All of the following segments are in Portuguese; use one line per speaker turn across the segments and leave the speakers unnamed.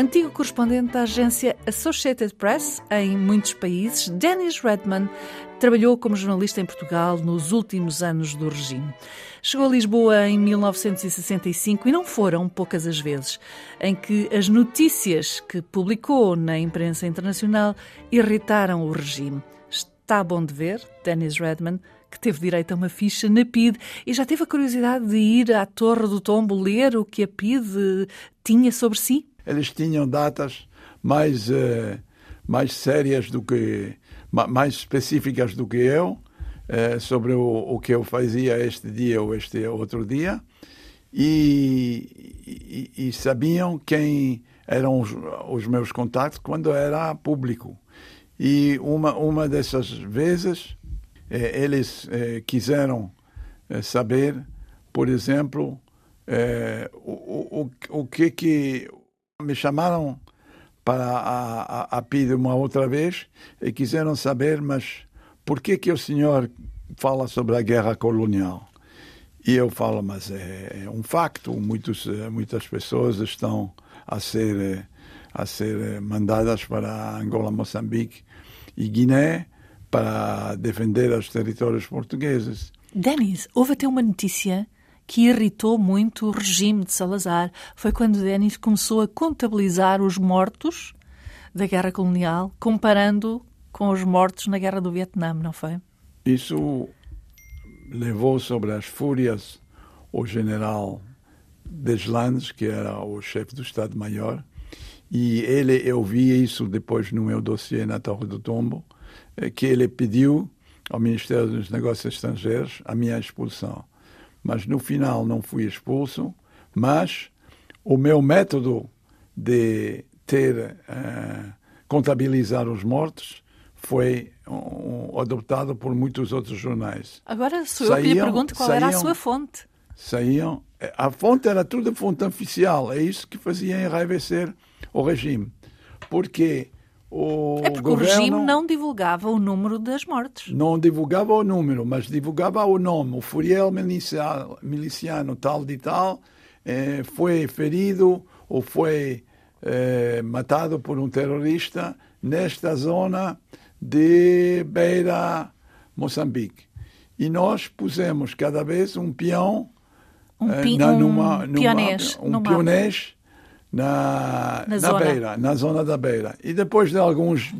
Antigo correspondente da agência Associated Press em muitos países, Dennis Redman trabalhou como jornalista em Portugal nos últimos anos do regime. Chegou a Lisboa em 1965 e não foram poucas as vezes em que as notícias que publicou na imprensa internacional irritaram o regime. Está bom de ver, Dennis Redman, que teve direito a uma ficha na PID e já teve a curiosidade de ir à Torre do Tombo ler o que a PID tinha sobre si?
Eles tinham datas mais, uh, mais sérias do que, mais específicas do que eu, uh, sobre o, o que eu fazia este dia ou este outro dia, e, e, e sabiam quem eram os, os, meus contatos quando era público. E uma, uma dessas vezes, eh, eles eh, quiseram eh, saber, por exemplo, o, o, o que que me chamaram para a, a, a PID uma outra vez e quiseram saber, mas por que que o senhor fala sobre a guerra colonial? E eu falo, mas é, é um facto, muitos, muitas pessoas estão a ser, a ser mandadas para Angola, Moçambique e Guiné para defender os territórios portugueses.
Denis, houve até uma notícia que irritou muito o regime de Salazar. Foi quando Denis começou a contabilizar os mortos da guerra colonial, comparando com os mortos na guerra do Vietnã, não foi?
Isso levou sobre as fúrias o general Deslandes, que era o chefe do Estado-Maior, e ele, eu vi isso depois no meu dossiê na Torre do Tombo, eh, que ele pediu ao Ministério dos Negócios Estrangeiros a minha expulsão mas no final não fui expulso. Mas o meu método de ter uh, contabilizar os mortos foi um, adotado por muitos outros jornais.
Agora sou saíam, eu que lhe pergunto qual saíam, era a sua fonte.
Saíam. A fonte era tudo fonte oficial. É isso que fazia enraivecer o regime. Porque o
é porque
governo,
o regime não divulgava o número das mortes.
Não divulgava o número, mas divulgava o nome. O Furiel miliciano, miliciano tal de tal eh, foi ferido ou foi eh, matado por um terrorista nesta zona de Beira, Moçambique. E nós pusemos cada vez um peão
um, pi, eh, numa, um pionês,
um numa, pionês na, na, na beira, na zona da beira. E depois de alguns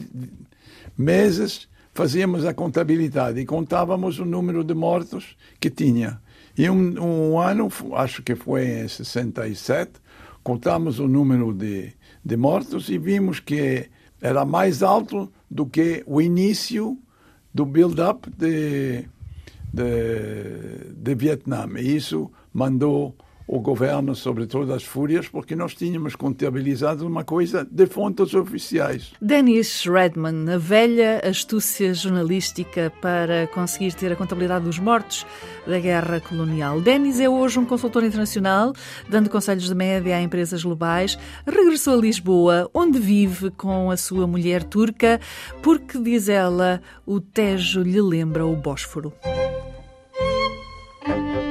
meses fazíamos a contabilidade e contávamos o número de mortos que tinha. E um, um ano, acho que foi em 67, contamos o número de, de mortos e vimos que era mais alto do que o início do build-up de, de, de Vietnã. E isso mandou o governo sobre todas as fúrias, porque nós tínhamos contabilizado uma coisa de fontes oficiais.
Dennis Redman, a velha astúcia jornalística para conseguir ter a contabilidade dos mortos da guerra colonial. Dennis é hoje um consultor internacional, dando conselhos de média a empresas globais. Regressou a Lisboa, onde vive com a sua mulher turca, porque, diz ela, o Tejo lhe lembra o Bósforo.